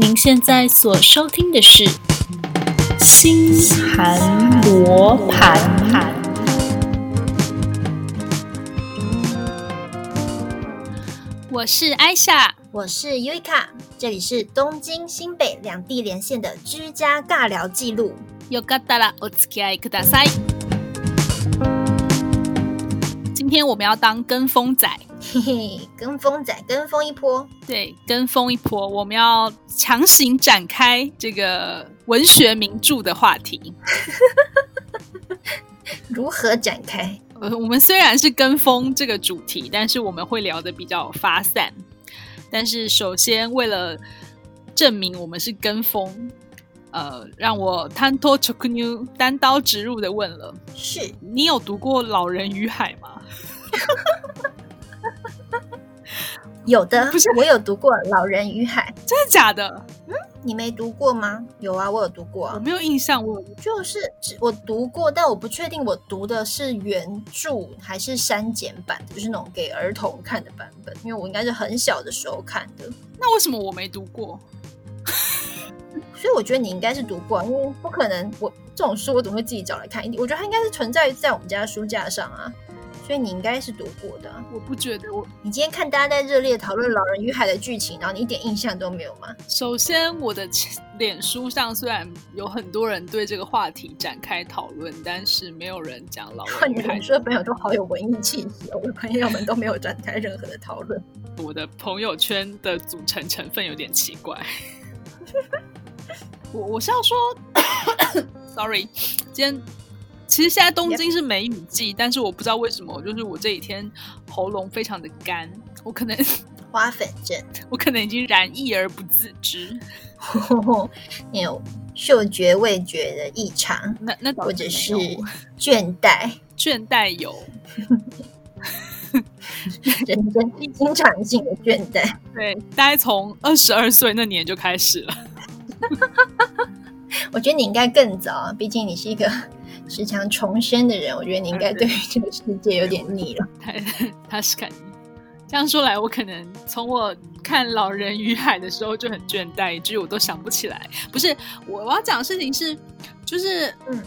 您现在所收听的是《星涵罗盘》。我是艾莎，我是尤伊卡，这里是东京、新北两地连线的居家尬聊记录。よかったらお付き合いください。今天我们要当跟风仔。 嘿嘿，跟风仔，跟风一波。对，跟风一波，我们要强行展开这个文学名著的话题。如何展开？呃，我们虽然是跟风这个主题，但是我们会聊得比较发散。但是首先，为了证明我们是跟风，呃，让我单刀直入、单刀直入的问了：是你有读过《老人与海》吗？有的，不是我有读过《老人与海》，真的假的？嗯，你没读过吗？有啊，我有读过啊。我没有印象，我就是我读过，但我不确定我读的是原著还是删减版的，就是那种给儿童看的版本，因为我应该是很小的时候看的。那为什么我没读过？所以我觉得你应该是读过，因为不可能我这种书我怎么会自己找来看？我觉得它应该是存在在我们家书架上啊。所以你应该是读过的，我不觉得我。你今天看大家在热烈讨论《老人与海》的剧情，然后你一点印象都没有吗？首先，我的脸书上虽然有很多人对这个话题展开讨论，但是没有人讲《老人与海 》。你说的朋友都好有文艺气息哦，我的朋友们都没有展开任何的讨论。我的朋友圈的组成成分有点奇怪。我我是要说，sorry，今天。其实现在东京是梅雨季.但是我不知道为什么，就是我这几天喉咙非常的干，我可能 花粉症，我可能已经染疫而不自知。你有嗅觉味觉的异常，那那或者是 倦怠，倦怠有，人生经常性的倦怠。对，大概从二十二岁那年就开始了。我觉得你应该更早，毕竟你是一个。时常重生的人，我觉得你应该对于这个世界有点腻了。他他是看这样说来，我可能从我看《老人与海》的时候就很倦怠，以至于我都想不起来。不是我我要讲的事情是，就是嗯，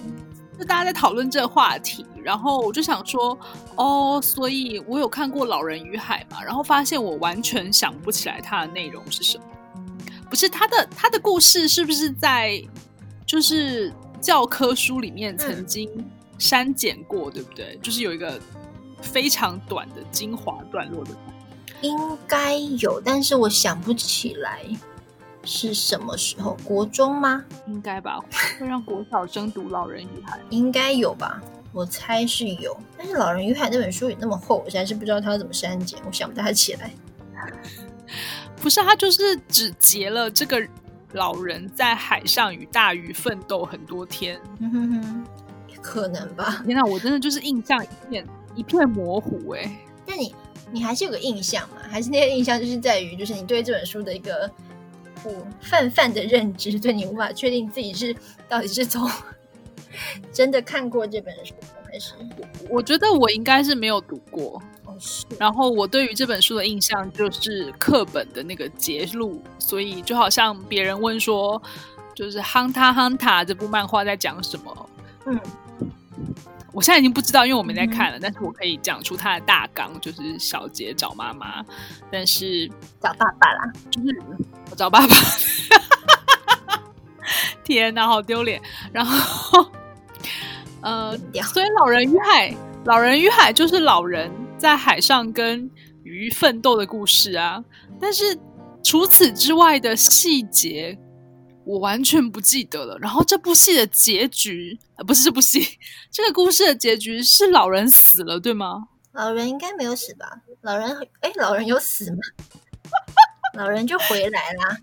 就大家在讨论这个话题，然后我就想说，哦，所以我有看过《老人与海》嘛，然后发现我完全想不起来它的内容是什么。不是他的他的故事是不是在就是？教科书里面曾经删减过，嗯、对不对？就是有一个非常短的精华段落的，应该有，但是我想不起来是什么时候。国中吗？应该吧，会让国小生读《老人与海》，应该有吧？我猜是有，但是《老人与海》那本书也那么厚，我现在是不知道它要怎么删减，我想不太起来。不是，他就是只截了这个。老人在海上与大鱼奋斗很多天，嗯哼哼，可能吧。天哪，我真的就是印象一片一片模糊哎、欸。那你你还是有个印象嘛？还是那个印象就是在于，就是你对这本书的一个不泛泛的认知，对你无法确定自己是到底是从 真的看过这本书，还是，我觉得我应该是没有读过。然后我对于这本书的印象就是课本的那个节录，所以就好像别人问说，就是《Hunter Hunter》这部漫画在讲什么？嗯，我现在已经不知道，因为我没在看了。嗯、但是我可以讲出它的大纲，就是小杰找妈妈，但是找爸爸啦，就是我找爸爸。天哪，好丢脸！然后，呃，所以《老人与海》，《老人与海》就是老人。在海上跟鱼奋斗的故事啊，但是除此之外的细节我完全不记得了。然后这部戏的结局，呃，不是这部戏，这个故事的结局是老人死了，对吗？老人应该没有死吧？老人，哎，老人有死吗？老人就回来啦。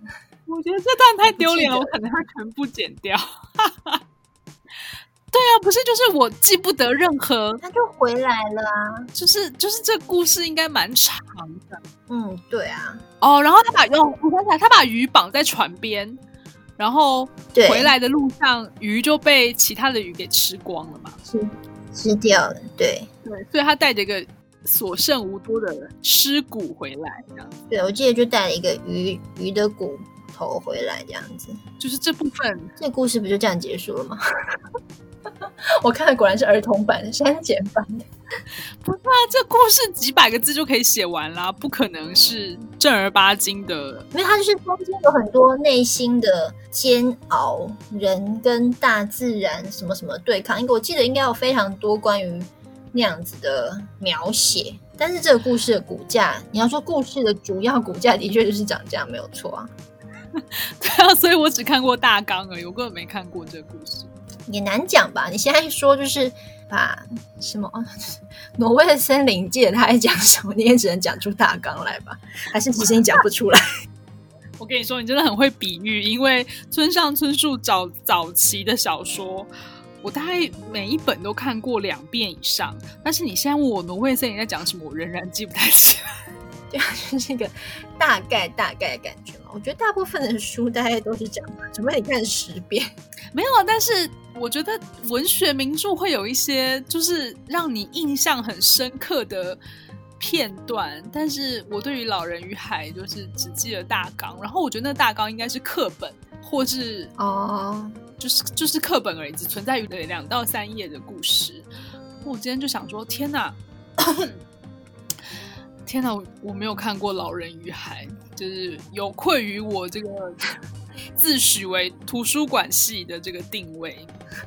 我觉得这段太丢脸了，我可能会全部剪掉。对啊，不是，就是我记不得任何，他就回来了啊。就是就是这故事应该蛮长的。嗯，对啊。哦，然后他把用我想起来，他把鱼绑在船边，然后回来的路上，鱼就被其他的鱼给吃光了嘛，吃吃掉了。对对，所以他带着一个所剩无多的尸骨回来，这样。对，我记得就带了一个鱼鱼的骨头回来这样子。就是这部分，这故事不就这样结束了吗？我看的果然是儿童版、删减版的。不是啊，这故事几百个字就可以写完啦，不可能是正儿八经的。因为它就是中间有很多内心的煎熬，人跟大自然什么什么对抗。因为我记得应该有非常多关于那样子的描写。但是这个故事的骨架，你要说故事的主要骨架，的确就是长这样，没有错啊。对啊，所以我只看过大纲而已，我根本没看过这个故事。也难讲吧？你现在说就是把什么 挪威的森林，记得他在讲什么，你也只能讲出大纲来吧？还是其实你讲不出来？我跟你说，你真的很会比喻，因为村上春树早早期的小说，我大概每一本都看过两遍以上。但是你现在问我挪威森林在讲什么，我仍然记不太起来。对啊，就是一个大概大概的感觉嘛。我觉得大部分的书大概都是这样，除非你看十遍。没有，但是我觉得文学名著会有一些就是让你印象很深刻的片段。但是我对于《老人与海》就是只记得大纲，然后我觉得那大纲应该是课本，或是哦，就是就是课本而已，只存在于两到三页的故事。我今天就想说，天哪！天哪，我没有看过《老人与海》，就是有愧于我这个自诩为图书馆系的这个定位。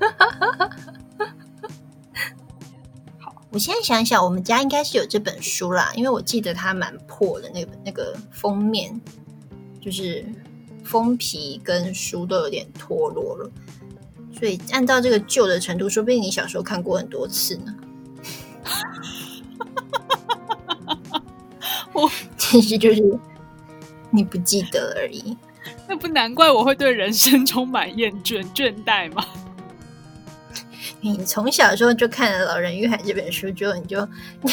好，我现在想想，我们家应该是有这本书啦，因为我记得它蛮破的，那个那个封面，就是封皮跟书都有点脱落了，所以按照这个旧的程度，说不定你小时候看过很多次呢。我 其实就是你不记得而已，那不难怪我会对人生充满厌倦倦怠吗？你从小的时候就看了《老人与海》这本书之后，你就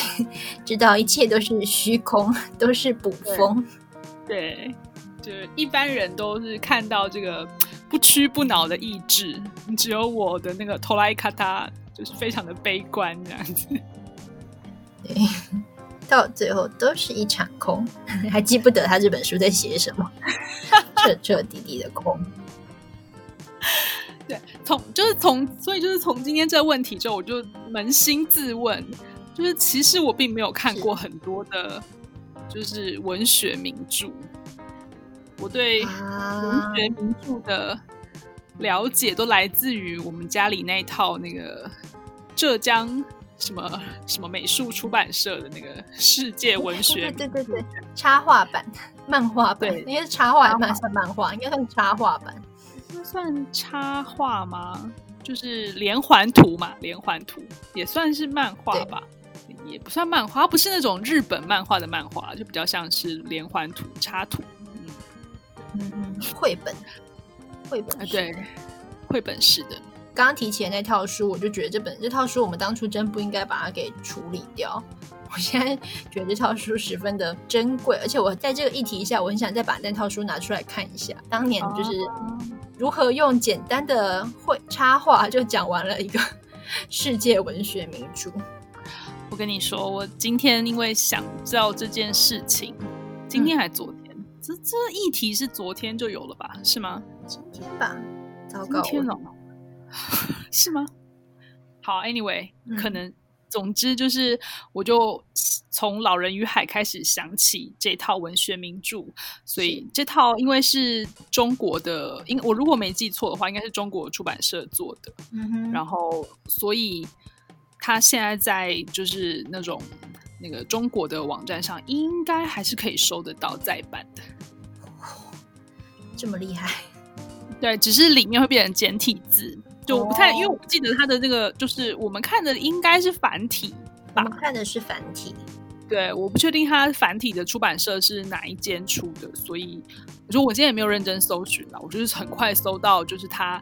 知道一切都是虚空，都是捕风。对，就是一般人都是看到这个不屈不挠的意志，只有我的那个托拉伊卡塔就是非常的悲观这样子。对。到最后都是一场空，还记不得他这本书在写什么，彻 彻底底的空。对，从就是从，所以就是从今天这个问题之后，我就扪心自问，就是其实我并没有看过很多的，就是文学名著。我对文学名著的了解都来自于我们家里那一套那个浙江。什么什么美术出版社的那个世界文学？对对对对，插画版、漫画版，应该是插画还算漫画？应该算插画版。这算插画吗？就是连环图嘛，连环图也算是漫画吧？也不算漫画，它不是那种日本漫画的漫画，就比较像是连环图、插图。嗯嗯嗯，绘本，绘本啊，对，绘本式的。刚刚提起的那套书，我就觉得这本这套书我们当初真不应该把它给处理掉。我现在觉得这套书十分的珍贵，而且我在这个议题下，我很想再把那套书拿出来看一下。当年就是如何用简单的绘插画就讲完了一个世界文学名著。我跟你说，我今天因为想知道这件事情，今天还昨天，嗯、这这议题是昨天就有了吧？是吗？今天吧，糟糕，天哦。是吗？好，Anyway，嗯，可能，总之就是，我就从《老人与海》开始想起这套文学名著，所以这套因为是中国的，因我如果没记错的话，应该是中国出版社做的，嗯哼，然后所以他现在在就是那种那个中国的网站上，应该还是可以收得到再版的，这么厉害？对，只是里面会变成简体字。就我不太，因为我不记得他的那个，就是我们看的应该是繁体吧？我们看的是繁体，对，我不确定它繁体的出版社是哪一间出的，所以我说我今天也没有认真搜寻了，我就是很快搜到就是他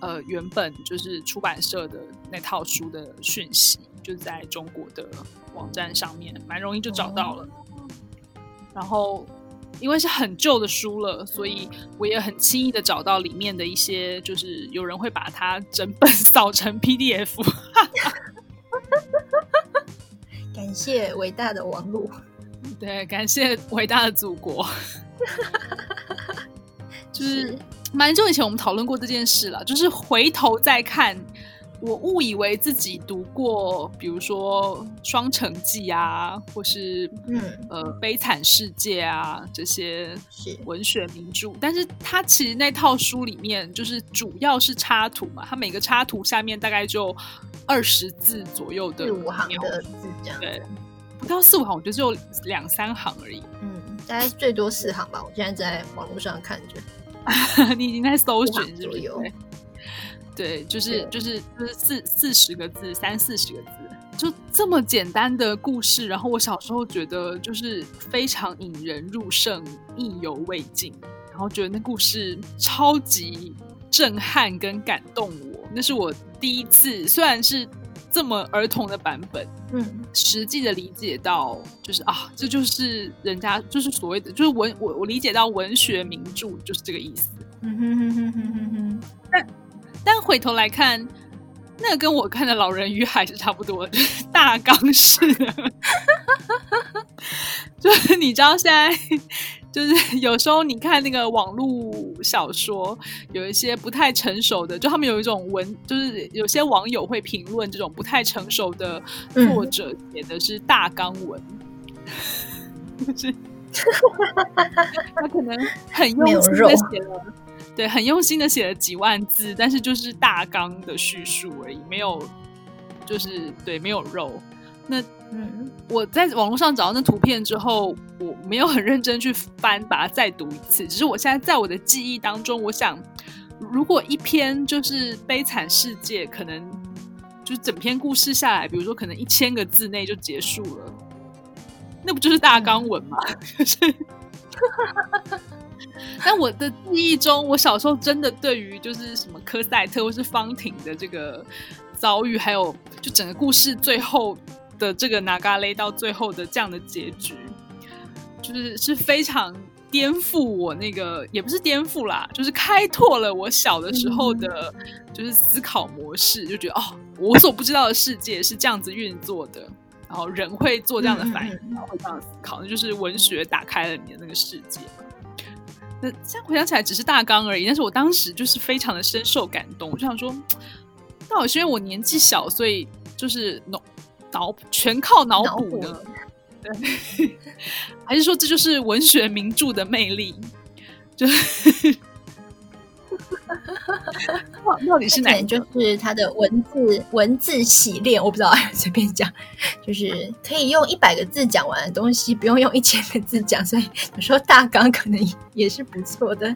呃原本就是出版社的那套书的讯息，就在中国的网站上面，蛮容易就找到了，然后。因为是很旧的书了，所以我也很轻易的找到里面的一些，就是有人会把它整本扫成 PDF。感谢伟大的网络，对，感谢伟大的祖国。就是蛮久以前我们讨论过这件事了，就是回头再看。我误以为自己读过，比如说《双城记》啊，或是嗯呃《悲惨世界》啊这些文学名著，是但是它其实那套书里面就是主要是插图嘛，它每个插图下面大概就二十字左右的，四五行的字这样，对，不到四五行，我觉得只有两三行而已，嗯，大概最多四行吧。我现在在网络上看着，你已经在搜寻是不是？对，就是就是就是四四十个字，三四十个字，就这么简单的故事。然后我小时候觉得就是非常引人入胜，意犹未尽。然后觉得那故事超级震撼跟感动我。那是我第一次，虽然是这么儿童的版本，嗯，实际的理解到，就是啊，这就是人家就是所谓的，就是文我我理解到文学名著就是这个意思。嗯哼哼哼哼哼哼，但。但回头来看，那个跟我看的《老人与海》是差不多的，就 是大纲式的。就是你知道，现在就是有时候你看那个网络小说，有一些不太成熟的，就他们有一种文，就是有些网友会评论这种不太成熟的作者写的是大纲文，嗯、就是他可能很用心的写了。对，很用心的写了几万字，但是就是大纲的叙述而已，没有，就是对，没有肉。那嗯，我在网络上找到那图片之后，我没有很认真去翻，把它再读一次。只是我现在在我的记忆当中，我想，如果一篇就是《悲惨世界》，可能就整篇故事下来，比如说可能一千个字内就结束了，那不就是大纲文吗？就是。但我的记忆中，我小时候真的对于就是什么科赛特或是方婷的这个遭遇，还有就整个故事最后的这个拿嘎勒到最后的这样的结局，就是是非常颠覆我那个，也不是颠覆啦，就是开拓了我小的时候的，就是思考模式，就觉得哦，我所不知道的世界是这样子运作的，然后人会做这样的反应，然后会这样思考，那就是文学打开了你的那个世界。现在回想起来只是大纲而已，但是我当时就是非常的深受感动。我就想说，到底是因为我年纪小，所以就是脑脑全靠脑补的？对，还是说这就是文学名著的魅力？就是。到底是哪？就是他的文字文字洗练，我不知道，随便讲，就是可以用一百个字讲完的东西，不用用一千个字讲，所以有时候大纲可能也是不错的。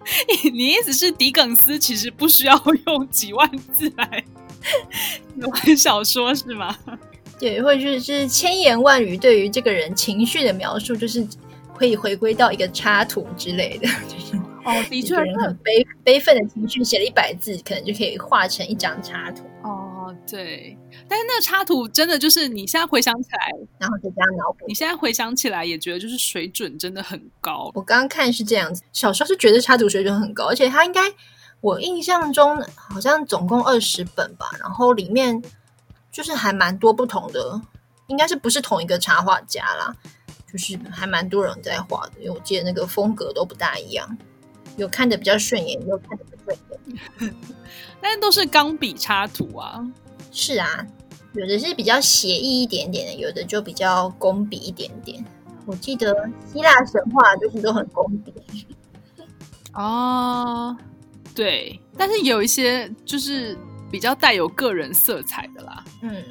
你意思是狄更斯其实不需要用几万字来 写完小说是吗？对，或者是千言万语对于这个人情绪的描述，就是可以回归到一个插图之类的，就是。哦，的确，人很悲悲愤的情绪，写了一百字，可能就可以画成一张插图。哦，对，但是那个插图真的就是你现在回想起来，然后再加脑补，你现在回想起来也觉得就是水准真的很高。我刚刚看是这样子，小时候是觉得插图水准很高，而且它应该我印象中好像总共二十本吧，然后里面就是还蛮多不同的，应该是不是同一个插画家啦，就是还蛮多人在画的，因为我记得那个风格都不大一样。有看的比较顺眼，有看的不顺眼，但是都是钢笔插图啊。是啊，有的是比较写意一点点的，有的就比较工笔一点点。我记得希腊神话就是都很工笔。哦，对，但是有一些就是比较带有个人色彩的啦。嗯，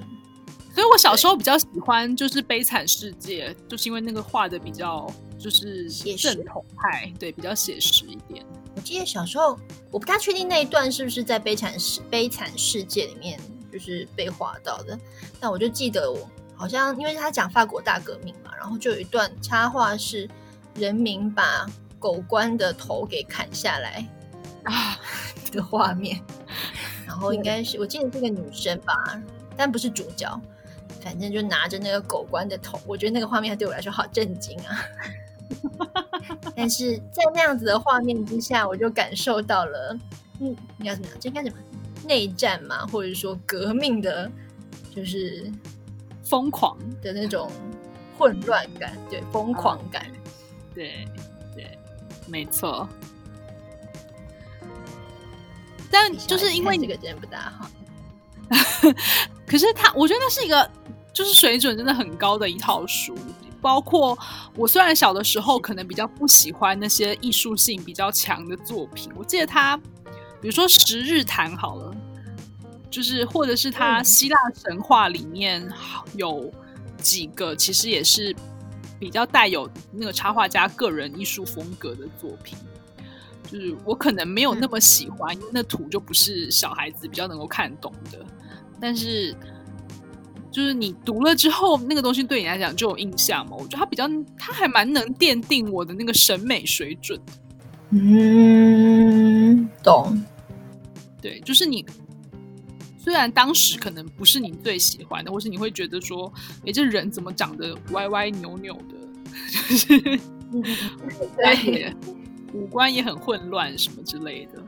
所以我小时候比较喜欢就是《悲惨世界》，就是因为那个画的比较。就是正统派，对，比较写实一点。我记得小时候，我不大确定那一段是不是在《悲惨世悲惨世界》里面就是被画到的，但我就记得我好像，因为他讲法国大革命嘛，然后就有一段插画是人民把狗官的头给砍下来啊。的画面，然后应该是我记得是个女生吧，但不是主角，反正就拿着那个狗官的头，我觉得那个画面对我来说好震惊啊。但是在那样子的画面之下，我就感受到了，嗯，你要怎么样？这应该怎么？内战嘛，或者说革命的，就是疯狂的那种混乱感，对，疯狂感，对，对，没错。但就是因为这个真的不大好。可是他，我觉得那是一个就是水准真的很高的一套书。包括我虽然小的时候可能比较不喜欢那些艺术性比较强的作品，我记得他，比如说《十日谈》好了，就是或者是他希腊神话里面有几个其实也是比较带有那个插画家个人艺术风格的作品，就是我可能没有那么喜欢，因为那图就不是小孩子比较能够看懂的，但是。就是你读了之后，那个东西对你来讲就有印象嘛？我觉得它比较，它还蛮能奠定我的那个审美水准。嗯，懂。对，就是你虽然当时可能不是你最喜欢的，或是你会觉得说，哎，这人怎么长得歪歪扭扭的，就是 对，五官也很混乱什么之类的。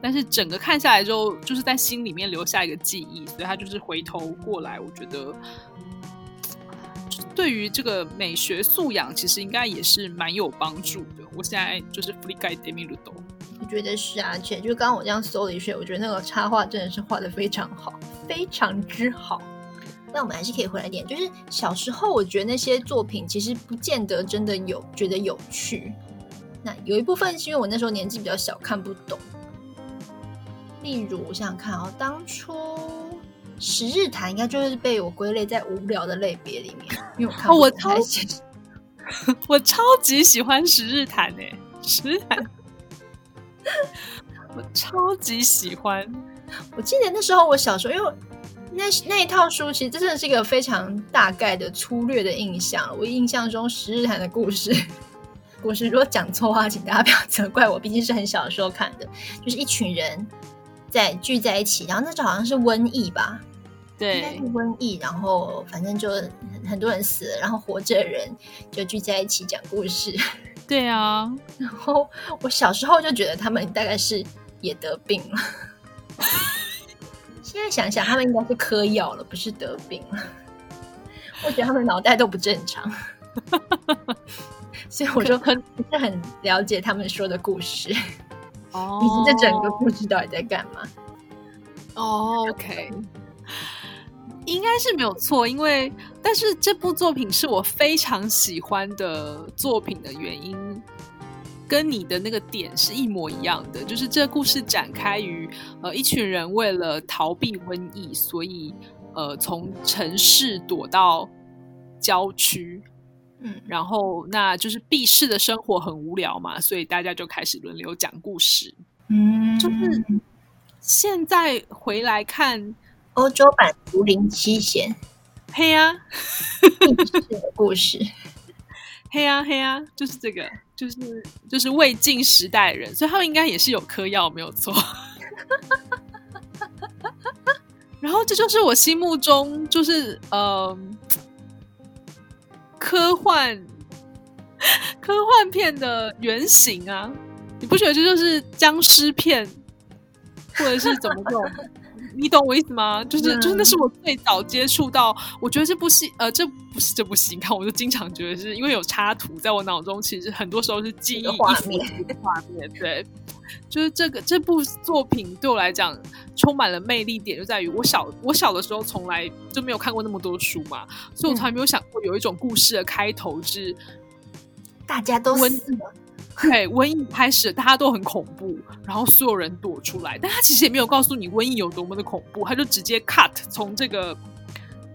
但是整个看下来之后，就是在心里面留下一个记忆，所以他就是回头过来，我觉得对于这个美学素养，其实应该也是蛮有帮助的。我现在就是 Flickr Demi Ludo，我觉得是啊，而且就刚刚我这样搜了一圈，我觉得那个插画真的是画的非常好，非常之好。那我们还是可以回来点，就是小时候我觉得那些作品其实不见得真的有觉得有趣，那有一部分是因为我那时候年纪比较小，看不懂。例如，我想想看哦，当初《十日谈》应该就是被我归类在无聊的类别里面，因为我看、哦、我超级 我超级喜欢《十日谈》诶，《十日谈》我超级喜欢。我记得那时候我小时候，因为那那一套书其实真的是一个非常大概的粗略的印象。我印象中《十日谈》的故事，故事如果讲错话，请大家不要责怪我，毕竟是很小的时候看的，就是一群人。在聚在一起，然后那时候好像是瘟疫吧？对，应该是瘟疫。然后反正就很多人死了，然后活着的人就聚在一起讲故事。对啊，然后我小时候就觉得他们大概是也得病了。现在想想，他们应该是嗑药了，不是得病了。我觉得他们脑袋都不正常，所以我就很不是很了解他们说的故事。哦，你是这整个故事到底在干嘛？哦，OK，应该是没有错，因为但是这部作品是我非常喜欢的作品的原因，跟你的那个点是一模一样的，就是这个故事展开于呃一群人为了逃避瘟疫，所以呃从城市躲到郊区。嗯，然后那就是避世的生活很无聊嘛，所以大家就开始轮流讲故事。嗯，就是现在回来看欧洲版《竹林七贤》，嘿呀，故事，嘿呀嘿呀，就是这个，就是就是魏晋时代人，所以他们应该也是有嗑药，没有错。然后这就是我心目中就是呃。科幻科幻片的原型啊，你不觉得这就是僵尸片，或者是怎么用？你懂我意思吗？就是就是那是我最早接触到，我觉得这部戏呃，这不是这部戏，你看我就经常觉得是因为有插图在我脑中，其实很多时候是记忆画面画面对。就是这个这部作品对我来讲充满了魅力点，就在于我小我小的时候从来就没有看过那么多书嘛，所以我从来没有想过有一种故事的开头是大家都瘟疫，对，瘟疫开始，大家都很恐怖，然后所有人躲出来，但他其实也没有告诉你瘟疫有多么的恐怖，他就直接 cut 从这个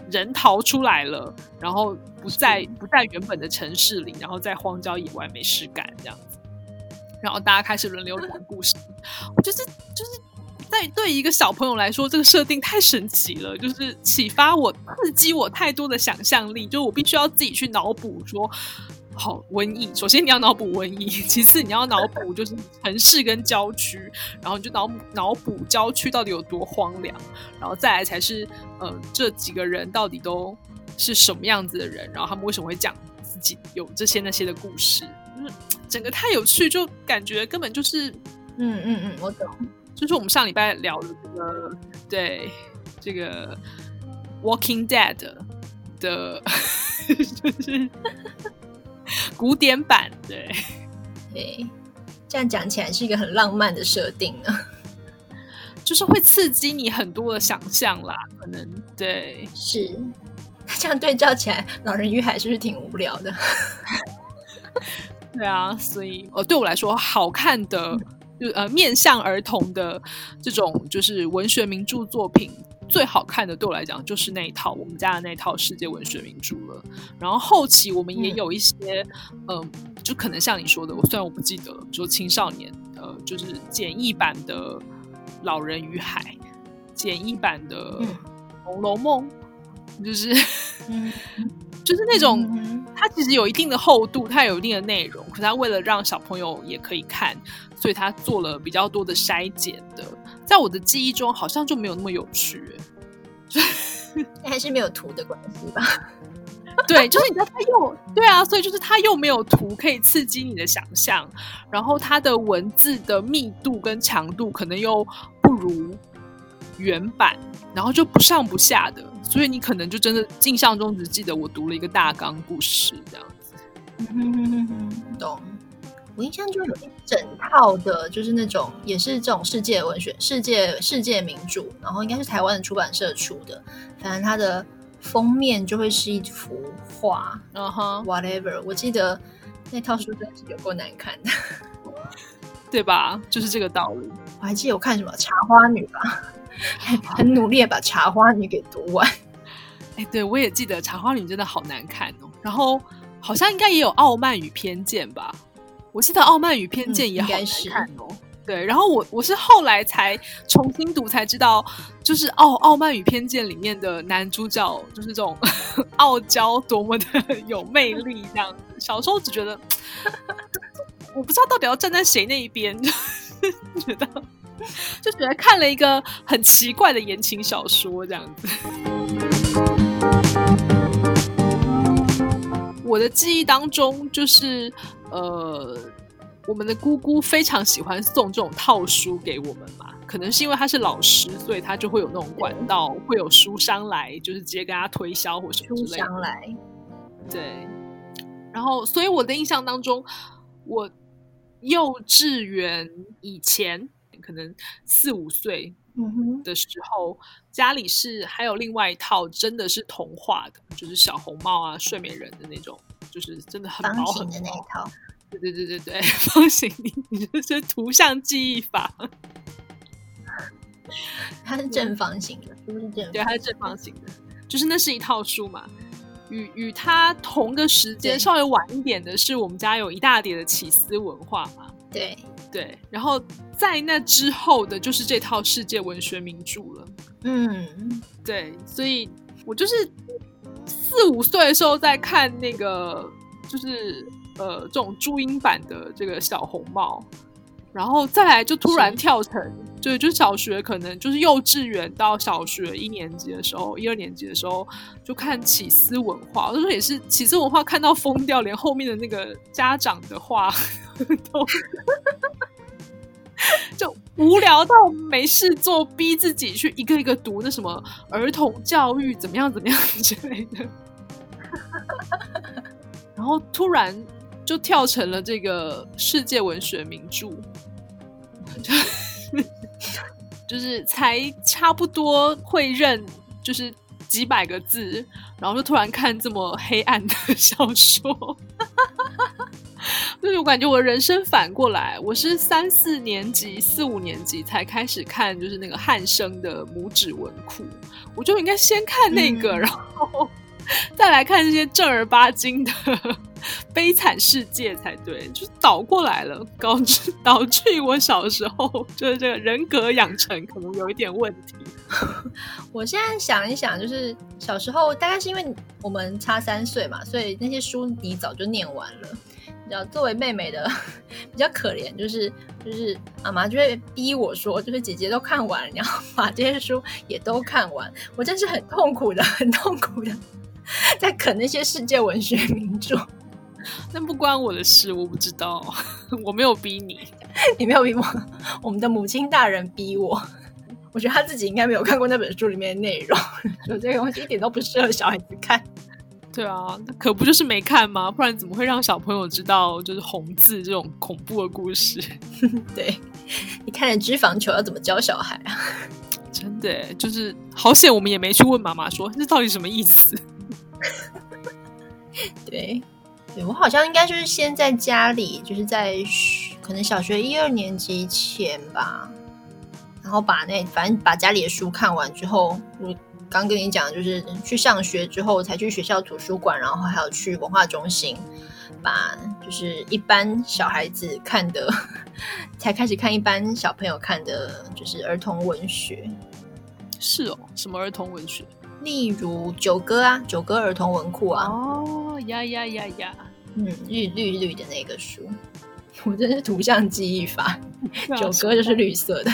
人逃出来了，然后不在不在原本的城市里，然后在荒郊野外没事干这样子。然后大家开始轮流讲故事，我觉得就是在对一个小朋友来说，这个设定太神奇了，就是启发我、刺激我太多的想象力。就是我必须要自己去脑补说，好瘟疫，首先你要脑补瘟疫，其次你要脑补就是城市跟郊区，然后你就脑脑补郊区到底有多荒凉，然后再来才是呃这几个人到底都是什么样子的人，然后他们为什么会讲自己有这些那些的故事。就是整个太有趣，就感觉根本就是，嗯嗯嗯，我懂。就是我们上礼拜聊的这个，对这个《Walking Dead》的，就是古典版，对对，这样讲起来是一个很浪漫的设定呢。就是会刺激你很多的想象啦。可能对，是 这样对照起来，《老人与海》是不是挺无聊的？对啊，所以呃，对我来说，好看的、嗯、就呃面向儿童的这种就是文学名著作品。最好看的对我来讲就是那一套我们家的那一套世界文学名著了。然后后期我们也有一些，嗯、呃，就可能像你说的，我虽然我不记得了，说青少年，呃，就是简易版的《老人与海》，简易版的《红楼梦》，就是，嗯、就是那种、嗯，它其实有一定的厚度，它有一定的内容，可是它为了让小朋友也可以看，所以它做了比较多的筛减的。在我的记忆中，好像就没有那么有趣，还是没有图的关系吧？对，就是你知道他又对啊，所以就是他又没有图可以刺激你的想象，然后他的文字的密度跟强度可能又不如原版，然后就不上不下的，所以你可能就真的印象中只记得我读了一个大纲故事这样子。嗯，懂。我印象中有一整套的，就是那种也是这种世界文学、世界世界名著，然后应该是台湾的出版社出的。反正它的封面就会是一幅画，嗯哼，whatever。我记得那套书真的是有够难看的，对吧？就是这个道理。我还记得我看什么《茶花女》吧，很努力把《茶花女》给读完。哎，对，我也记得《茶花女》真的好难看哦。然后好像应该也有《傲慢与偏见》吧。我记得《傲慢与偏见》也好难看哦，嗯、对。然后我我是后来才重新读才知道，就是《傲傲慢与偏见》里面的男主角就是这种 傲娇，多么的有魅力这样子。小时候只觉得，我不知道到底要站在谁那一边，就觉得就觉得看了一个很奇怪的言情小说这样子。我的记忆当中就是。呃，我们的姑姑非常喜欢送这种套书给我们嘛，可能是因为他是老师，所以他就会有那种管道，会有书商来，就是直接跟他推销或什么之类的。书商来，对。然后，所以我的印象当中，我幼稚园以前可能四五岁的时候，嗯，家里是还有另外一套，真的是童话的，就是小红帽啊、睡美人的那种。就是真的很薄很薄的那一套，对对对对对，方形你就是图像记忆法，它是正方形的，是不是正？对，它是正方形的，就是那是一套书嘛。与与它同个时间稍微晚一点的是，我们家有一大叠的起司文化嘛。对对，然后在那之后的就是这套世界文学名著了。嗯，对，所以我就是。四五岁的时候在看那个，就是呃这种注音版的这个小红帽，然后再来就突然跳成，对就小学可能就是幼稚园到小学一年级的时候，一二年级的时候就看起司文化，那时候也是起司文化看到疯掉，连后面的那个家长的话都。就无聊到没事做，逼自己去一个一个读那什么儿童教育怎么样怎么样之类的，然后突然就跳成了这个世界文学名著，就是才差不多会认，就是几百个字，然后就突然看这么黑暗的小说。就是我感觉我人生反过来，我是三四年级、四五年级才开始看，就是那个汉生的拇指文库，我就应该先看那个，嗯、然后再来看这些正儿八经的悲惨世界才对，就是倒过来了，导致导致于我小时候就是这个人格养成可能有一点问题。我现在想一想，就是小时候大概是因为我们差三岁嘛，所以那些书你早就念完了。作为妹妹的 比较可怜，就是就是妈妈就会逼我说，就是姐姐都看完了，你要把这些书也都看完。我真是很痛苦的，很痛苦的，在啃那些世界文学名著。那不关我的事，我不知道，我没有逼你，你没有逼我，我们的母亲大人逼我。我觉得他自己应该没有看过那本书里面的内容，说这个东西一点都不适合小孩子看。对啊，可不就是没看吗？不然怎么会让小朋友知道就是红字这种恐怖的故事？对，你看了脂肪球要怎么教小孩啊？真的，就是好险，我们也没去问妈妈说这到底什么意思。对，对我好像应该就是先在家里，就是在可能小学一二年级前吧，然后把那反正把家里的书看完之后，我。刚跟你讲，就是去上学之后才去学校图书馆，然后还有去文化中心，把就是一般小孩子看的，才开始看一般小朋友看的，就是儿童文学。是哦，什么儿童文学？例如《九歌》啊，《九歌》儿童文库啊。哦呀呀呀呀！嗯，绿绿绿的那个书，我真是图像记忆法，《九歌》就是绿色的。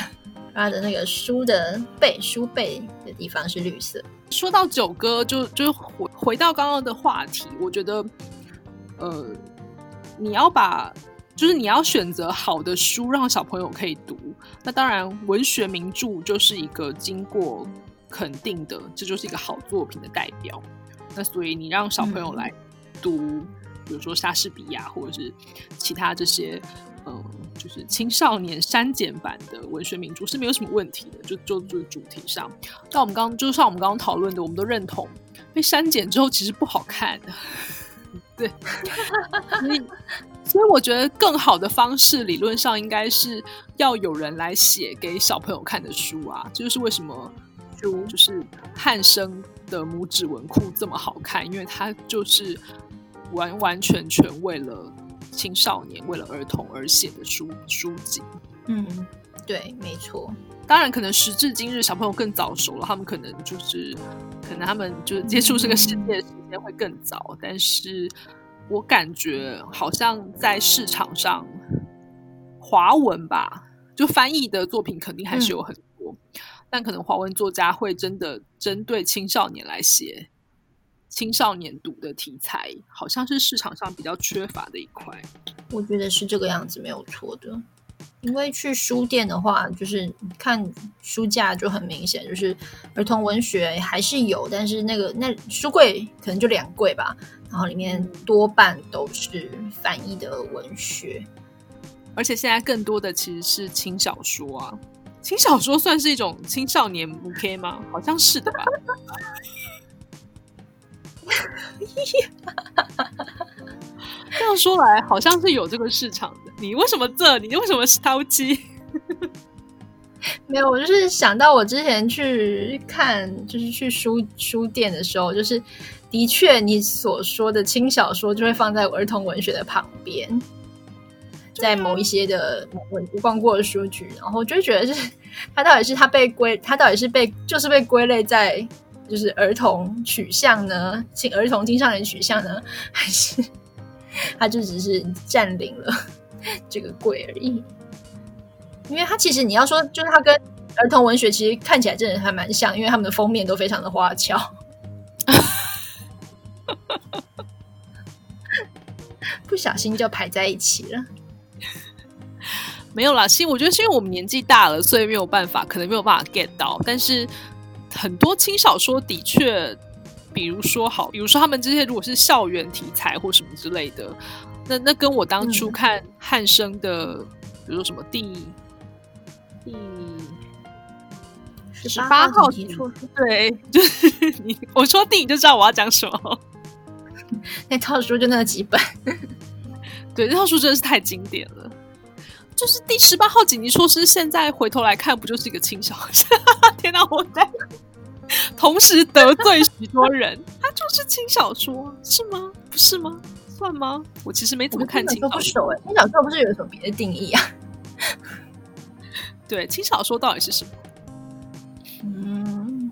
他的那个书的背书背的地方是绿色。说到九哥，就就回回到刚刚的话题，我觉得，呃，你要把就是你要选择好的书让小朋友可以读。那当然，文学名著就是一个经过肯定的，这就是一个好作品的代表。那所以你让小朋友来读，嗯、比如说莎士比亚或者是其他这些。嗯，就是青少年删减版的文学名著是没有什么问题的，就就就主题上。但我们刚就像我们刚刚讨论的，我们都认同被删减之后其实不好看。对，所以所以我觉得更好的方式，理论上应该是要有人来写给小朋友看的书啊。这就是为什么书就是汉生的拇指文库这么好看，因为它就是完完全全为了。青少年为了儿童而写的书书籍，嗯，对，没错。当然，可能时至今日，小朋友更早熟了，他们可能就是，可能他们就是接触这个世界的时间会更早。嗯、但是我感觉好像在市场上，华文吧，就翻译的作品肯定还是有很多，嗯、但可能华文作家会真的针对青少年来写。青少年读的题材好像是市场上比较缺乏的一块，我觉得是这个样子没有错的。因为去书店的话，就是看书架就很明显，就是儿童文学还是有，但是那个那书柜可能就两柜吧，然后里面多半都是翻译的文学，而且现在更多的其实是轻小说啊。轻小说算是一种青少年 OK 吗？好像是的吧。这样说来，好像是有这个市场的。你为什么这？你为什么是淘气？没有，我就是想到我之前去看，就是去书书店的时候，就是的确你所说的轻小说就会放在儿童文学的旁边，在某一些的我逛过的书局，然后就会觉得，就是它到底是它被归，它到底是被就是被归类在。就是儿童取向呢，青儿童青少年取向呢，还是他就只是占领了这个柜而已？因为他其实你要说，就是他跟儿童文学其实看起来真的还蛮像，因为他们的封面都非常的花俏，不小心就排在一起了。没有啦，其实我觉得是因为我们年纪大了，所以没有办法，可能没有办法 get 到，但是。很多轻小说的确，比如说好，比如说他们这些如果是校园题材或什么之类的，那那跟我当初看汉生的，嗯、比如说什么第第十八号题错，对，就是你我说电影就知道我要讲什么，那套书就那几本，对，那套书真的是太经典了。就是第十八号紧急措施，现在回头来看，不就是一个轻小说？天哪，我在同时得罪许多人。他就是轻小说，是吗？不是吗？算吗？我其实没怎么看轻小说，不熟哎。轻小说不是有什么别的定义啊？对，轻小说到底是什么？嗯，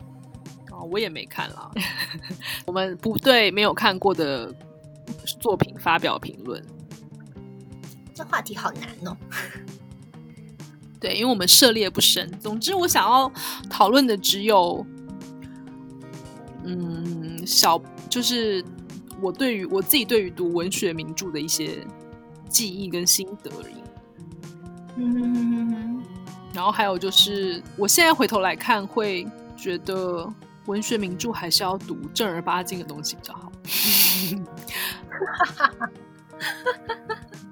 哦，我也没看了。我们不对没有看过的作品发表评论。这话题好难哦。对，因为我们涉猎不深。总之，我想要讨论的只有，嗯，小就是我对于我自己对于读文学名著的一些记忆跟心得而已。嗯，然后还有就是，我现在回头来看，会觉得文学名著还是要读正儿八经的东西比较好。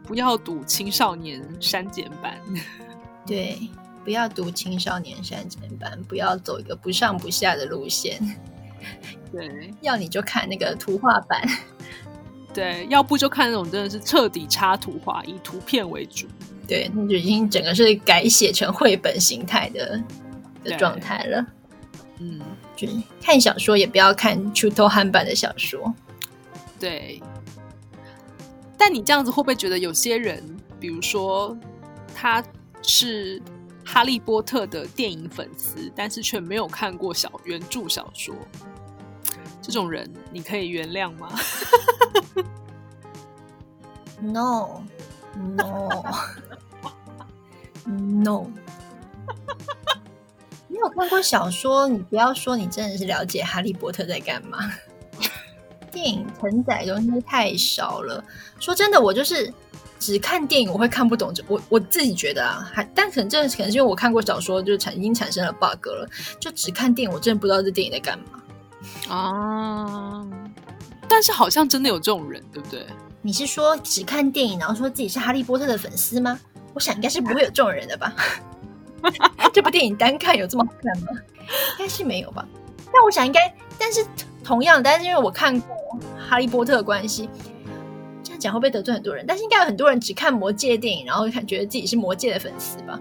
不要读青少年删减版。对，不要读青少年删减版，不要走一个不上不下的路线。对，要你就看那个图画版。对，要不就看那种真的是彻底插图画，以图片为主。对，那就已经整个是改写成绘本形态的的状态了。嗯，就看小说也不要看出头汉版的小说。对。但你这样子会不会觉得有些人，比如说他是哈利波特的电影粉丝，但是却没有看过小原著小说，这种人你可以原谅吗？No，No，No。没 有看过小说，你不要说你真的是了解哈利波特在干嘛。电影承载的东西太少了。说真的，我就是只看电影，我会看不懂。我我自己觉得啊，还但可能这可能是因为我看过小说，就产已经产生了 bug 了。就只看电影，我真的不知道这电影在干嘛啊。但是好像真的有这种人，对不对？你是说只看电影，然后说自己是哈利波特的粉丝吗？我想应该是不会有这种人的吧。这部电影单看有这么好看吗？应该是没有吧。但我想应该，但是同样，但是因为我看过。哈利波特的关系，这样讲会不会得罪很多人？但是应该有很多人只看魔界电影，然后看觉得自己是魔界的粉丝吧？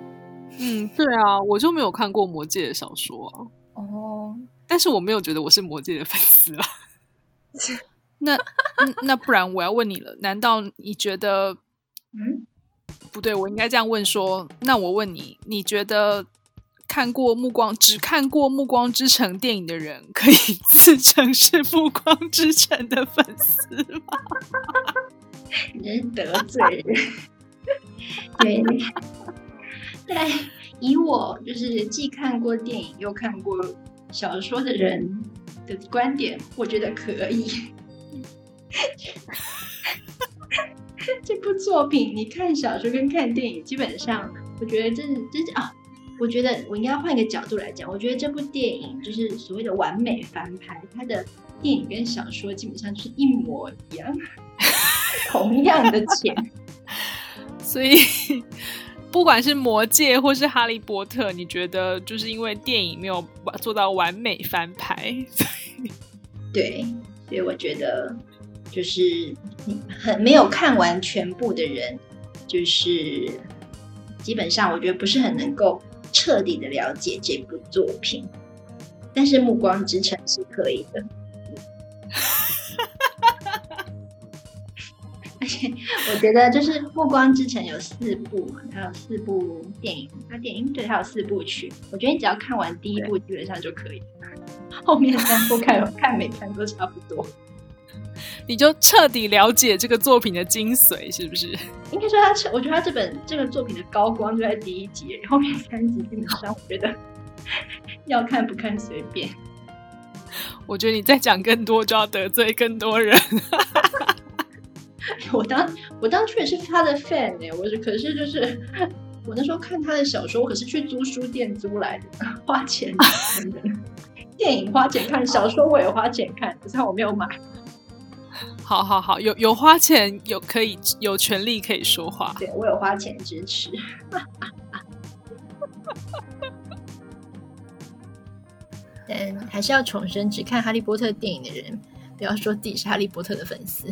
嗯，对啊，我就没有看过魔界的小说啊。哦，但是我没有觉得我是魔界的粉丝啊。那那不然我要问你了，难道你觉得？嗯，不对，我应该这样问说，那我问你，你觉得？看过《暮光》只看过《暮光之城》电影的人，可以 自称是《暮光之城》的粉丝吗？你是得罪人。对，对，以我就是既看过电影又看过小说的人的观点，我觉得可以。这部作品，你看小说跟看电影，基本上我觉得这是这是啊。我觉得我应该换一个角度来讲，我觉得这部电影就是所谓的完美翻拍，它的电影跟小说基本上是一模一样，同样的钱。所以 不管是《魔戒》或是《哈利波特》，你觉得就是因为电影没有做到完美翻拍，所 以对，所以我觉得就是很没有看完全部的人，就是基本上我觉得不是很能够。彻底的了解这部作品，但是《暮光之城》是可以的。而 且我觉得，就是《暮光之城》有四部嘛，它有四部电影，它电影对它有四部曲。我觉得你只要看完第一部，基本上就可以了。后面三部看看没看都差不多。你就彻底了解这个作品的精髓，是不是？应该说他，我觉得他这本这个作品的高光就在第一集，后面三集基本上我觉得 要看不看随便。我觉得你再讲更多就要得罪更多人。我当我当初也是他的 fan 哎，我是可是就是我那时候看他的小说，我可是去租书店租来的，花钱看的。电影花钱看，小说我也花钱看，可是我没有买。好好好，有有花钱，有可以有权利可以说话。对，我有花钱支持。但还是要重申，只看哈利波特电影的人，不要说自己是哈利波特的粉丝。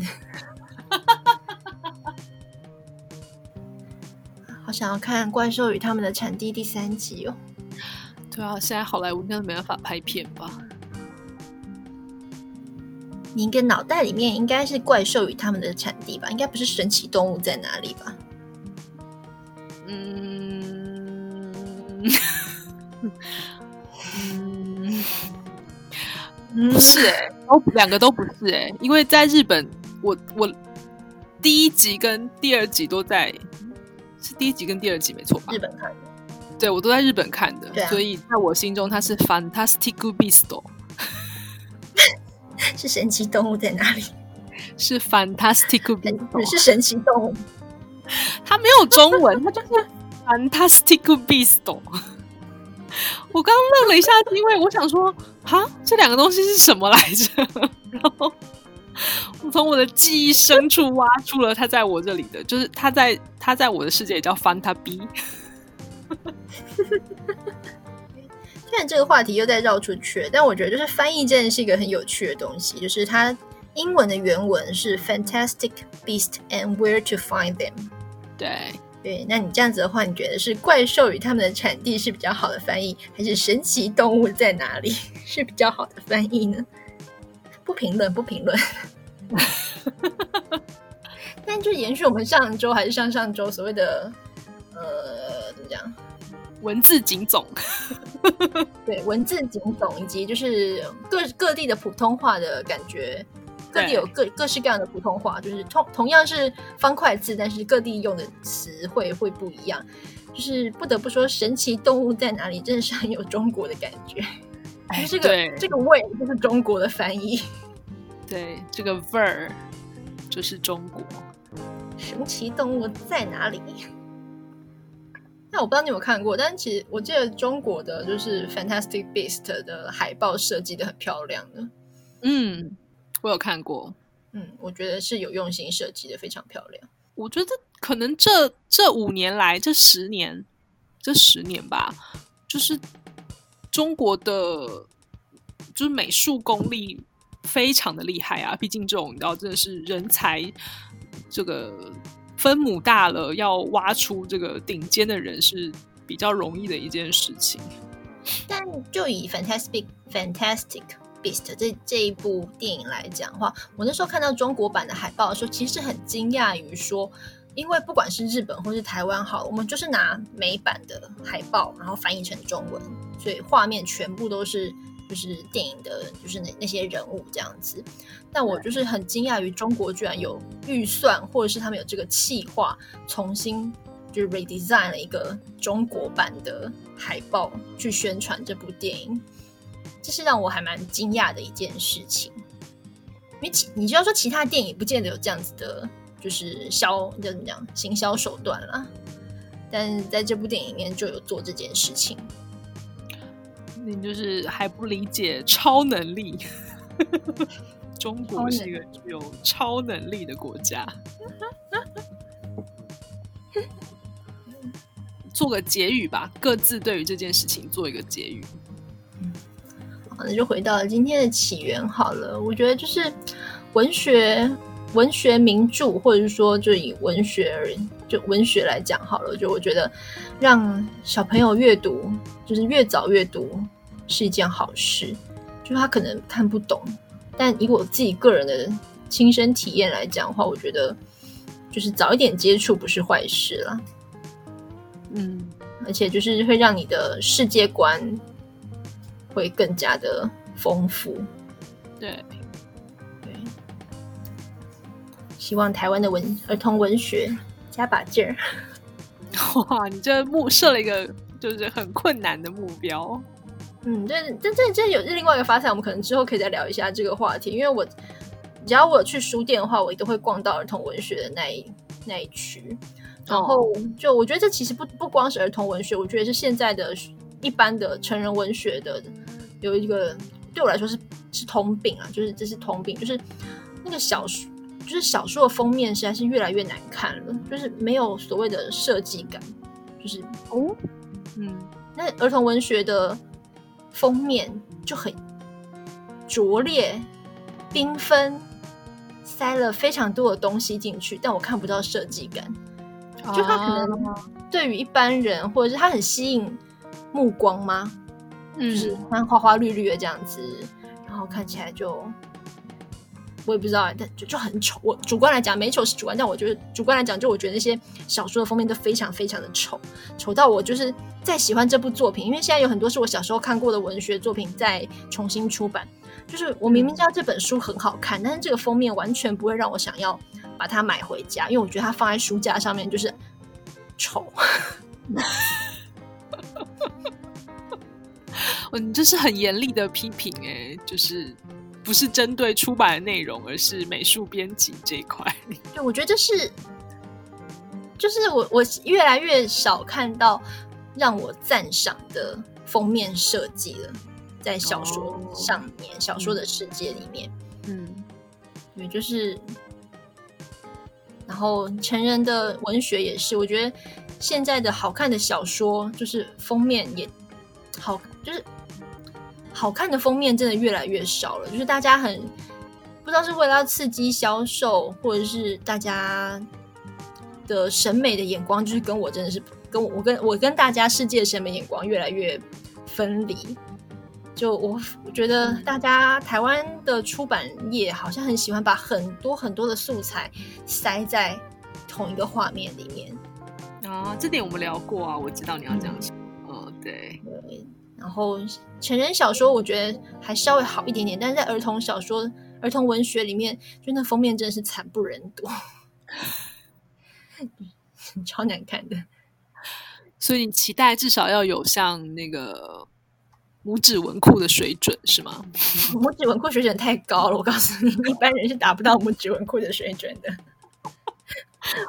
好想要看《怪兽与他们的产地》第三集哦。对啊，现在好莱坞应该没办法拍片吧？你一个脑袋里面应该是怪兽与他们的产地吧？应该不是神奇动物在哪里吧？嗯，嗯，不是哎、欸，都两个都不是哎、欸，因为在日本，我我第一集跟第二集都在，是第一集跟第二集没错吧？日本看的，对，我都在日本看的，啊、所以在我心中它是 Fantastic Beasts。是神奇动物在哪里？是 Fantastic Beasts，是神奇动物。它没有中文，它就是 Fantastic Beasts。我刚刚愣了一下，因为我想说，哈，这两个东西是什么来着？然后我 从我的记忆深处挖出了他在我这里的，就是他在他在我的世界也叫 Fanta B。虽然这个话题又在绕出去，但我觉得就是翻译真的是一个很有趣的东西。就是它英文的原文是 Fantastic Beasts and Where to Find Them。对对，那你这样子的话，你觉得是怪兽与它们的产地是比较好的翻译，还是神奇动物在哪里 是比较好的翻译呢？不评论，不评论。但就延续我们上周还是上上周所谓的呃，怎么讲？文字警总，对，文字警总以及就是各各地的普通话的感觉，各地有各各式各样的普通话，就是同同样是方块字，但是各地用的词汇会不一样。就是不得不说，神奇动物在哪里，真的是很有中国的感觉。哎，这个这个味就是中国的翻译。对，这个味儿就是中国。神奇动物在哪里？那我不知道你有看过，但其实我记得中国的就是 Fantastic Beast 的海报设计的很漂亮的。嗯，我有看过。嗯，我觉得是有用心设计的，非常漂亮。我觉得可能这这五年来，这十年，这十年吧，就是中国的就是美术功力非常的厉害啊！毕竟这种你知道，真的是人才这个。分母大了，要挖出这个顶尖的人是比较容易的一件事情。但就以 Fantastic Fantastic Beast 这这一部电影来讲的话，我那时候看到中国版的海报的时候，其实很惊讶于说，因为不管是日本或是台湾，好，我们就是拿美版的海报，然后翻译成中文，所以画面全部都是。就是电影的，就是那那些人物这样子，但我就是很惊讶于中国居然有预算，或者是他们有这个企划，重新就是 redesign 了一个中国版的海报去宣传这部电影，这是让我还蛮惊讶的一件事情。因为其你就要说其他电影不见得有这样子的，就是销怎么讲行销手段啦，但是在这部电影里面就有做这件事情。你就是还不理解超能力，中国是一个具有超能力的国家。做个结语吧，各自对于这件事情做一个结语。好，那就回到今天的起源好了。我觉得就是文学、文学名著，或者是说就以文学而就文学来讲好了。就我觉得让小朋友阅读。就是越早越读是一件好事，就他可能看不懂，但以我自己个人的亲身体验来讲的话，我觉得就是早一点接触不是坏事啦。嗯，而且就是会让你的世界观会更加的丰富。对，对，希望台湾的文儿童文学加把劲儿。哇，你这目设了一个。就是很困难的目标，嗯，这这这这有另外一个发散，我们可能之后可以再聊一下这个话题。因为我只要我去书店的话，我都会逛到儿童文学的那一那一区。然后就我觉得这其实不不光是儿童文学，我觉得是现在的一般的成人文学的有一个对我来说是是通病啊，就是这是通病，就是那个小说就是小说的封面实在是越来越难看了，就是没有所谓的设计感，就是哦。嗯，那儿童文学的封面就很拙劣、缤纷，塞了非常多的东西进去，但我看不到设计感。就它可能对于一般人，或者是它很吸引目光吗？嗯，就是它花花绿绿的这样子，然后看起来就。我也不知道，但就就很丑。我主观来讲，美丑是主观，但我觉得主观来讲，就我觉得那些小说的封面都非常非常的丑，丑到我就是再喜欢这部作品，因为现在有很多是我小时候看过的文学作品在重新出版，就是我明明知道这本书很好看，但是这个封面完全不会让我想要把它买回家，因为我觉得它放在书架上面就是丑。嗯，这是很严厉的批评哎，就是。不是针对出版的内容，而是美术编辑这一块。对，我觉得这是，就是我我越来越少看到让我赞赏的封面设计了，在小说上面，哦、小说的世界里面，嗯，对，就是，然后成人的文学也是，我觉得现在的好看的小说，就是封面也好，就是好看的封面真的越来越少了，就是大家很不知道是为了要刺激销售，或者是大家的审美的眼光，就是跟我真的是跟我我跟我跟大家世界的审美眼光越来越分离。就我我觉得大家台湾的出版业好像很喜欢把很多很多的素材塞在同一个画面里面啊，这点我们聊过啊，我知道你要这样说。嗯、哦，对对。然后成人小说我觉得还稍微好一点点，但是在儿童小说、儿童文学里面，就那封面真的是惨不忍睹，超难看的。所以你期待至少要有像那个。拇指文库的水准是吗？拇指文库水准太高了，我告诉你，一般人是达不到拇指文库的水准的。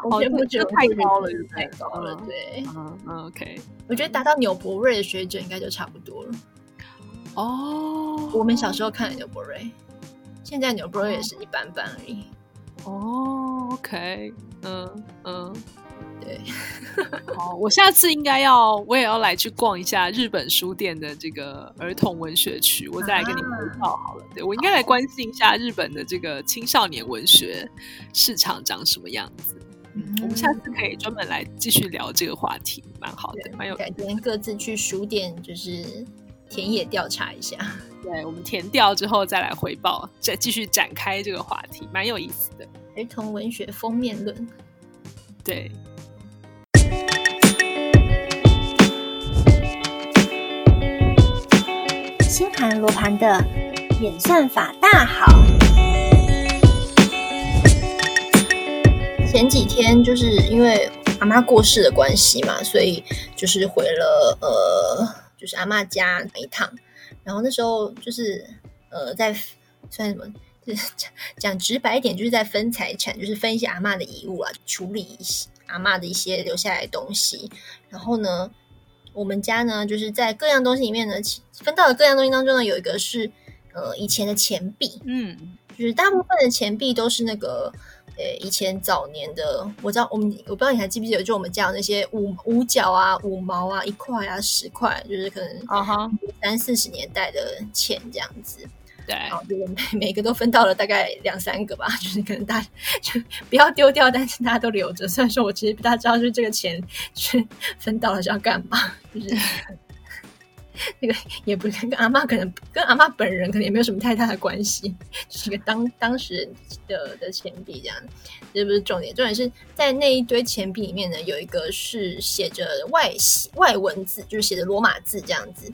我觉得太高了，太高了。对，嗯嗯，OK。我觉得达到纽伯瑞的水准应该就差不多了。哦，我们小时候看的纽伯瑞，现在纽伯瑞也是一般般而已。哦，OK，嗯嗯。对，好，我下次应该要，我也要来去逛一下日本书店的这个儿童文学区，我再来跟你回报好了。对，我应该来关心一下日本的这个青少年文学市场长什么样子。嗯，我们下次可以专门来继续聊这个话题，蛮好的，蛮有。改天各自去书店，就是田野调查一下。对，我们填掉之后再来回报，再继续展开这个话题，蛮有意思的。儿童文学封面论，对。星盘罗盘的演算法大好。前几天就是因为阿妈过世的关系嘛，所以就是回了呃，就是阿妈家一趟。然后那时候就是呃，在算什么？讲讲直白一点，就是在分财产，就是分一些阿妈的遗物啊，处理一些阿妈的一些留下来的东西。然后呢，我们家呢，就是在各样东西里面呢，分到的各样东西当中呢，有一个是呃以前的钱币，嗯，就是大部分的钱币都是那个呃以前早年的，我知道我们我不知道你还记不记得，就我们家有那些五五角啊、五毛啊、一块啊、十块，就是可能啊哈三四十年代的钱这样子。对，然后就每 每个都分到了大概两三个吧，就是可能大就不要丢掉，但是大家都留着。虽然说我其实不大知道，就是这个钱是分到了是要干嘛，就是 那个也不是跟阿妈可能跟阿妈本人可能也没有什么太大的关系，就是个当当时的的钱币这样，这不是重点，重点是在那一堆钱币里面呢，有一个是写着外外文字，就是写着罗马字这样子，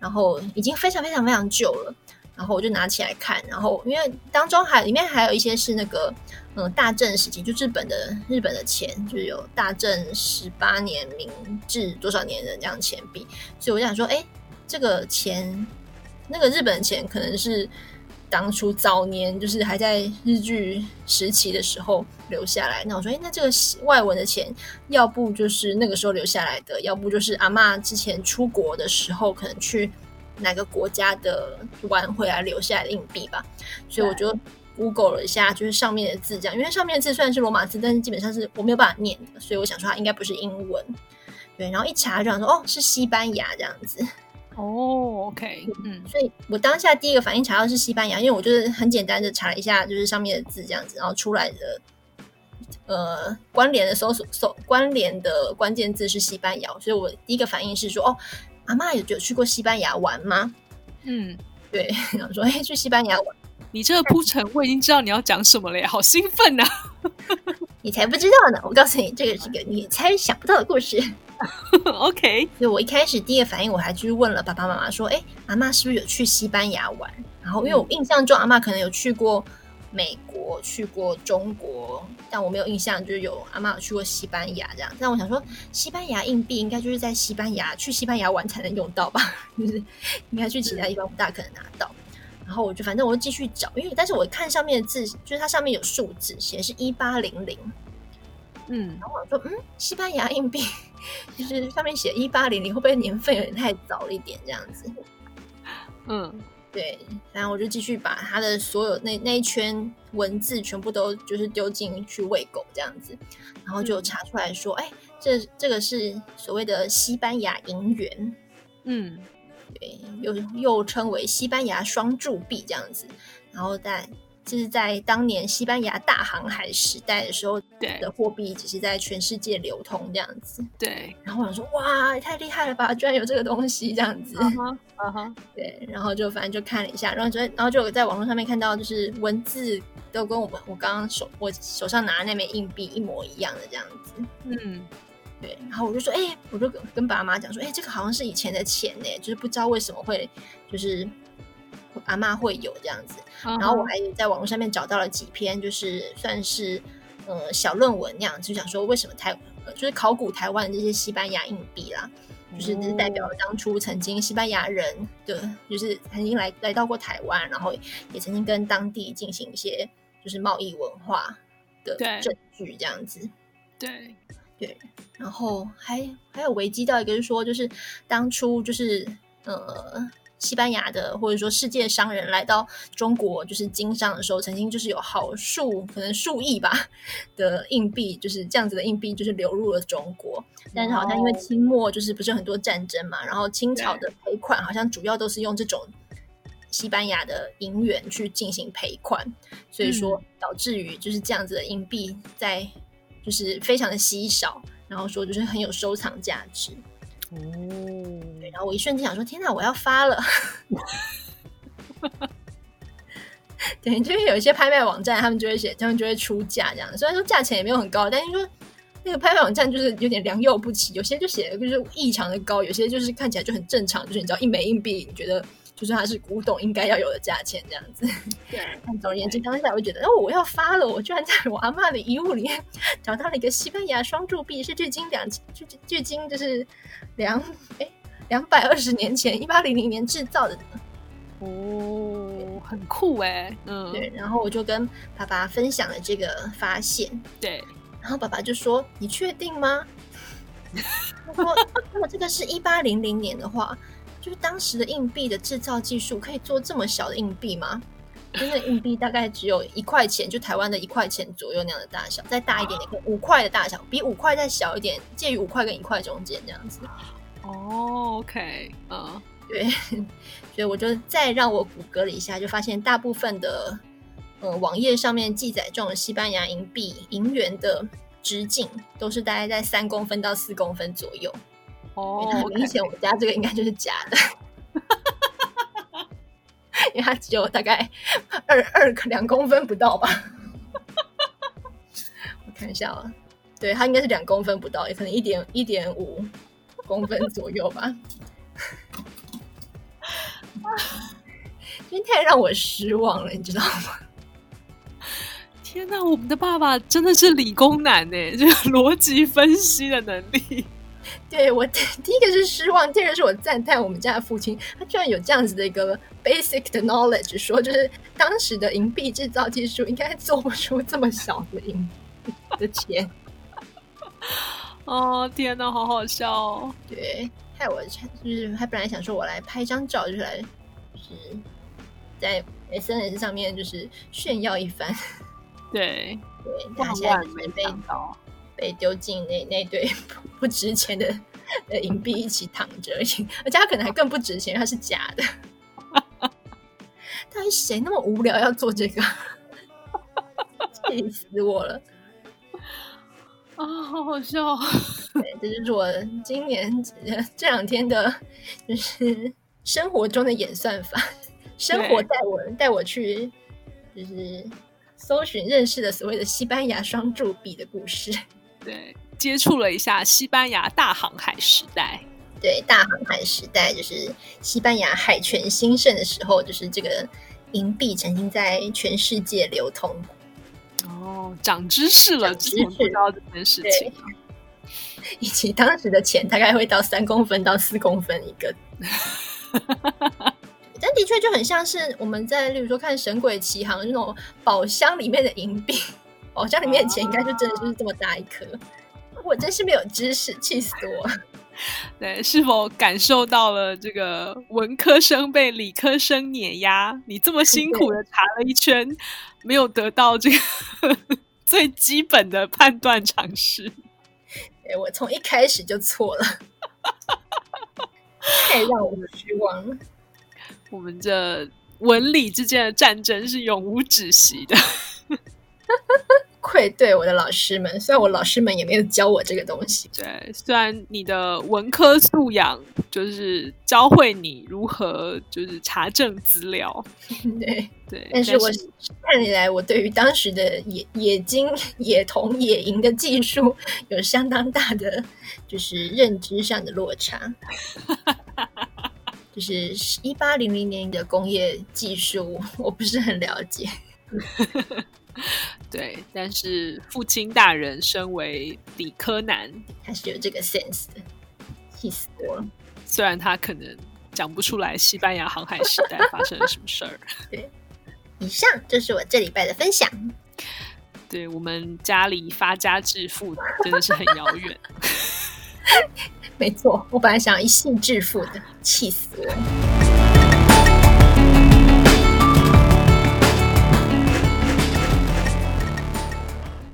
然后已经非常非常非常旧了。然后我就拿起来看，然后因为当中还里面还有一些是那个嗯大正时期，就日本的日本的钱，就是有大正十八年、明治多少年的这样钱币，所以我想说，哎，这个钱那个日本钱可能是当初早年就是还在日据时期的时候留下来。那我说，哎，那这个外文的钱，要不就是那个时候留下来的，要不就是阿嬷之前出国的时候可能去。哪个国家的玩回来留下来的硬币吧，所以我就 Google 了一下，就是上面的字这样，因为上面的字虽然是罗马字，但是基本上是我没有办法念的，所以我想说它应该不是英文。对，然后一查就想说，哦，是西班牙这样子。哦，OK，嗯，所以我当下第一个反应查到是西班牙，因为我就是很简单的查了一下，就是上面的字这样子，然后出来的呃关联的搜索搜关联的关键字是西班牙，所以我第一个反应是说，哦。阿嬷有有去过西班牙玩吗？嗯，对，然后说哎，去西班牙玩。你这个铺陈，我已经知道你要讲什么了呀，好兴奋呐、啊！你才不知道呢，我告诉你，这个是个你猜想不到的故事。OK，所以我一开始第一个反应，我还去问了爸爸妈妈，说，哎，阿嬷是不是有去西班牙玩？然后因为我印象中阿嬷可能有去过。美国去过中国，但我没有印象，就是有阿妈有去过西班牙这样。但我想说，西班牙硬币应该就是在西班牙去西班牙玩才能用到吧？就是应该去其他地方不大可能拿到。然后我就反正我就继续找，因为但是我看上面的字，就是它上面有数字，写的是一八零零。嗯，然后我说，嗯，西班牙硬币就是上面写一八零零，会不会年份有点太早了一点这样子？嗯。对，然后我就继续把他的所有那那一圈文字全部都就是丢进去喂狗这样子，然后就查出来说，哎、嗯，这这个是所谓的西班牙银元，嗯，对，又又称为西班牙双铸币这样子，然后在。就是在当年西班牙大航海时代的时候，对的货币只是在全世界流通这样子。对，然后我想说，哇，太厉害了吧，居然有这个东西这样子。嗯哼，嗯哼，对，然后就反正就看了一下，然后就然后就在网络上面看到，就是文字都跟我们我刚刚手我手上拿的那枚硬币一模一样的这样子。嗯，对，然后我就说，哎，我就跟爸妈讲说，哎，这个好像是以前的钱呢，就是不知道为什么会就是。阿妈会有这样子，然后我还在网络上面找到了几篇，就是算是呃小论文那样，就想说为什么台就是考古台湾的这些西班牙硬币啦，就是是代表了当初曾经西班牙人的，就是曾经来来到过台湾，然后也曾经跟当地进行一些就是贸易文化的证据这样子。对对，然后还还有危机到一个，就是说就是当初就是呃。西班牙的或者说世界商人来到中国，就是经商的时候，曾经就是有好数可能数亿吧的硬币，就是这样子的硬币，就是流入了中国。但是好像因为清末就是不是很多战争嘛，然后清朝的赔款好像主要都是用这种西班牙的银元去进行赔款，所以说导致于就是这样子的硬币在就是非常的稀少，然后说就是很有收藏价值。哦，对，然后我一瞬间想说，天哪，我要发了！对，就是有一些拍卖网站，他们就会写，他们就会出价这样。虽然说价钱也没有很高，但是说那个拍卖网站就是有点良莠不齐，有些就写的就是异常的高，有些就是看起来就很正常，就是你知道一枚硬币，你觉得。就是它是古董应该要有的价钱这样子。对，总而言之，当下我就觉得，哦，我要发了！我居然在我阿妈的遗物里面 找到了一个西班牙双铸币，是距今两距距今就是两哎两百二十年前，一八零零年制造的。哦，很酷哎。嗯，对。然后我就跟爸爸分享了这个发现。对。然后爸爸就说：“你确定吗？”他说：“如果这个是一八零零年的话。”就是当时的硬币的制造技术可以做这么小的硬币吗？因为硬币大概只有一块钱，就台湾的一块钱左右那样的大小，再大一点点，五块的大小，比五块再小一点，介于五块跟一块中间这样子。哦，OK，嗯，对，所以我就再让我谷歌了一下，就发现大部分的呃网页上面记载这种西班牙银币银元的直径都是大概在三公分到四公分左右。哦，很明显，我们家这个应该就是假的，因为它只有大概二二两公分不到吧。我看一下啊，对，它应该是两公分不到，也可能一点一点五公分左右吧。今天太让我失望了，你知道吗？天哪，我们的爸爸真的是理工男呢，就是逻辑分析的能力。对，我第一个是失望，第二个是我赞叹我们家的父亲，他居然有这样子的一个 basic 的 knowledge，说就是当时的银币制造技术应该做不出这么小的银的钱。哦天哪，好好笑哦！对，害我就是他本来想说我来拍张照，就是来就是在 SNS 上面就是炫耀一番。对对，他现在准备到。被丢进那那堆不值钱的的银币一起躺着，而且而且它可能还更不值钱，它是假的。到底谁那么无聊要做这个？气死我了！啊，好好笑！对，这就是我今年这两天的，就是生活中的演算法。生活带我带我去，就是搜寻认识的所谓的西班牙双铸币的故事。对，接触了一下西班牙大航海时代。对，大航海时代就是西班牙海权兴盛的时候，就是这个银币曾经在全世界流通。哦，长知识了，知道这件事情。以及当时的钱大概会到三公分到四公分一个。但的确就很像是我们在，例如说看《神鬼奇航》那种宝箱里面的银币。宝箱里面的钱应该就真的就是这么大一颗，我真是没有知识，气死我！对，是否感受到了这个文科生被理科生碾压？你这么辛苦的查了一圈，没有得到这个 最基本的判断常识。对，我从一开始就错了，太让我失望了。我们这文理之间的战争是永无止息的。愧对我的老师们，虽然我老师们也没有教我这个东西。对，虽然你的文科素养就是教会你如何就是查证资料，对对，但是我看起来，我对于当时的冶冶金、冶铜、冶银的技术有相当大的就是认知上的落差。就是一八零零年的工业技术，我不是很了解。对，但是父亲大人身为理科男，他是有这个 sense 的，气死我了。虽然他可能讲不出来西班牙航海时代发生了什么事儿。对，以上就是我这礼拜的分享。对，我们家里发家致富真的是很遥远。没错，我本来想一性致富的，气死我。